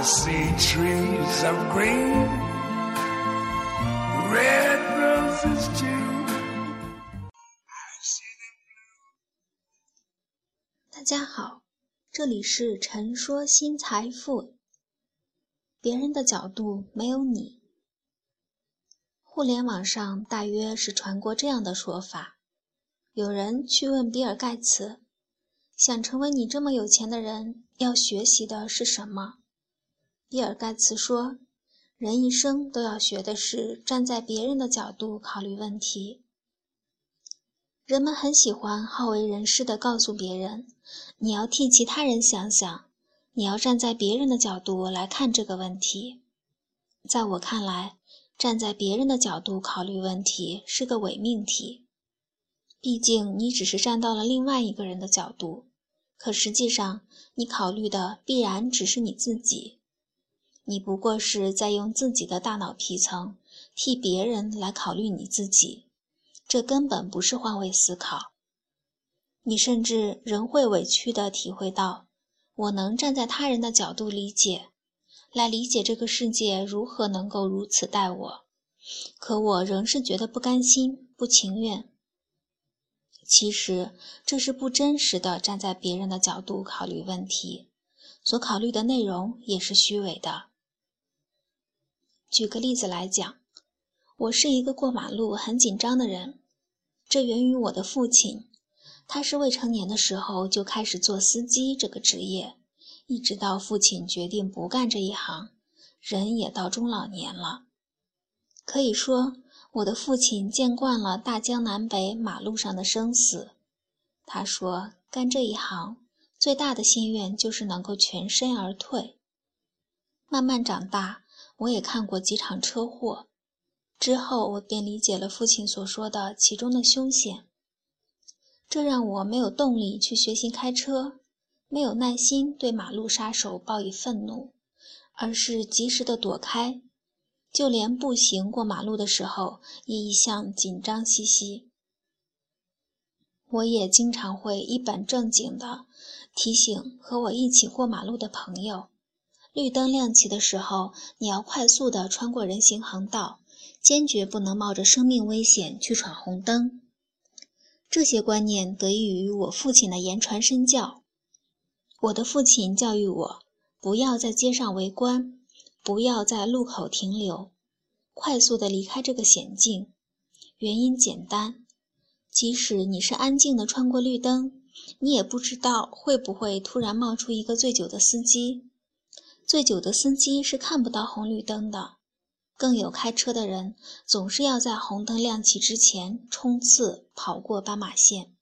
See trees of green, red roses too. 大家好，这里是陈说新财富。别人的角度没有你。互联网上大约是传过这样的说法：有人去问比尔·盖茨，想成为你这么有钱的人，要学习的是什么？比尔·盖茨说：“人一生都要学的是站在别人的角度考虑问题。”人们很喜欢好为人师的告诉别人：“你要替其他人想想，你要站在别人的角度来看这个问题。”在我看来，站在别人的角度考虑问题是个伪命题。毕竟，你只是站到了另外一个人的角度，可实际上，你考虑的必然只是你自己。你不过是在用自己的大脑皮层替别人来考虑你自己。这根本不是换位思考，你甚至仍会委屈地体会到，我能站在他人的角度理解，来理解这个世界如何能够如此待我，可我仍是觉得不甘心、不情愿。其实这是不真实的站在别人的角度考虑问题，所考虑的内容也是虚伪的。举个例子来讲。我是一个过马路很紧张的人，这源于我的父亲。他是未成年的时候就开始做司机这个职业，一直到父亲决定不干这一行，人也到中老年了。可以说，我的父亲见惯了大江南北马路上的生死。他说，干这一行最大的心愿就是能够全身而退。慢慢长大，我也看过几场车祸。之后，我便理解了父亲所说的其中的凶险。这让我没有动力去学习开车，没有耐心对马路杀手报以愤怒，而是及时的躲开。就连步行过马路的时候，也一向紧张兮兮。我也经常会一本正经的提醒和我一起过马路的朋友：绿灯亮起的时候，你要快速地穿过人行横道。坚决不能冒着生命危险去闯红灯。这些观念得益于我父亲的言传身教。我的父亲教育我，不要在街上围观，不要在路口停留，快速地离开这个险境。原因简单：即使你是安静地穿过绿灯，你也不知道会不会突然冒出一个醉酒的司机。醉酒的司机是看不到红绿灯的。更有开车的人总是要在红灯亮起之前冲刺跑过斑马线。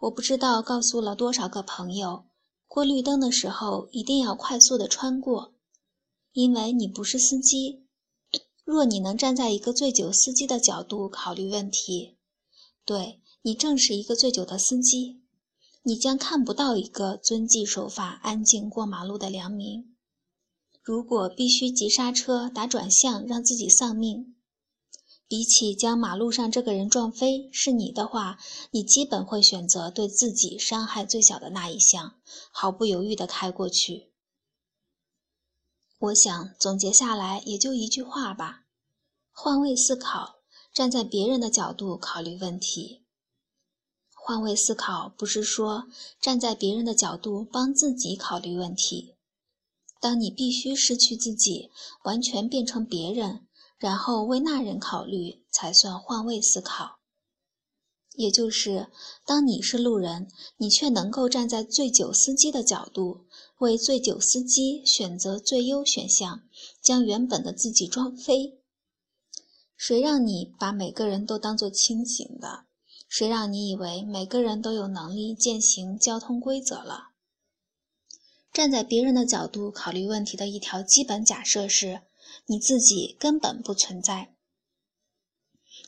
我不知道告诉了多少个朋友，过绿灯的时候一定要快速的穿过，因为你不是司机。若你能站在一个醉酒司机的角度考虑问题，对你正是一个醉酒的司机，你将看不到一个遵纪守法、安静过马路的良民。如果必须急刹车、打转向让自己丧命，比起将马路上这个人撞飞是你的话，你基本会选择对自己伤害最小的那一项，毫不犹豫地开过去。我想总结下来也就一句话吧：换位思考，站在别人的角度考虑问题。换位思考不是说站在别人的角度帮自己考虑问题。当你必须失去自己，完全变成别人，然后为那人考虑，才算换位思考。也就是，当你是路人，你却能够站在醉酒司机的角度，为醉酒司机选择最优选项，将原本的自己撞飞。谁让你把每个人都当作清醒的？谁让你以为每个人都有能力践行交通规则了？站在别人的角度考虑问题的一条基本假设是，你自己根本不存在。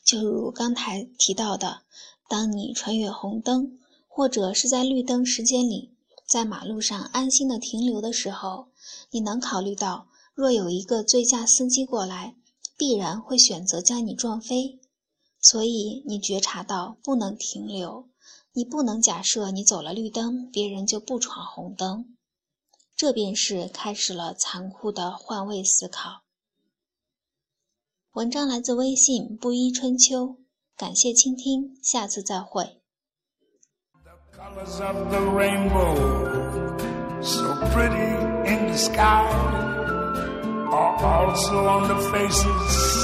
就如刚才提到的，当你穿越红灯，或者是在绿灯时间里，在马路上安心的停留的时候，你能考虑到，若有一个醉驾司机过来，必然会选择将你撞飞，所以你觉察到不能停留，你不能假设你走了绿灯，别人就不闯红灯。这便是开始了残酷的换位思考。文章来自微信“布衣春秋”，感谢倾听，下次再会。Are also on the faces.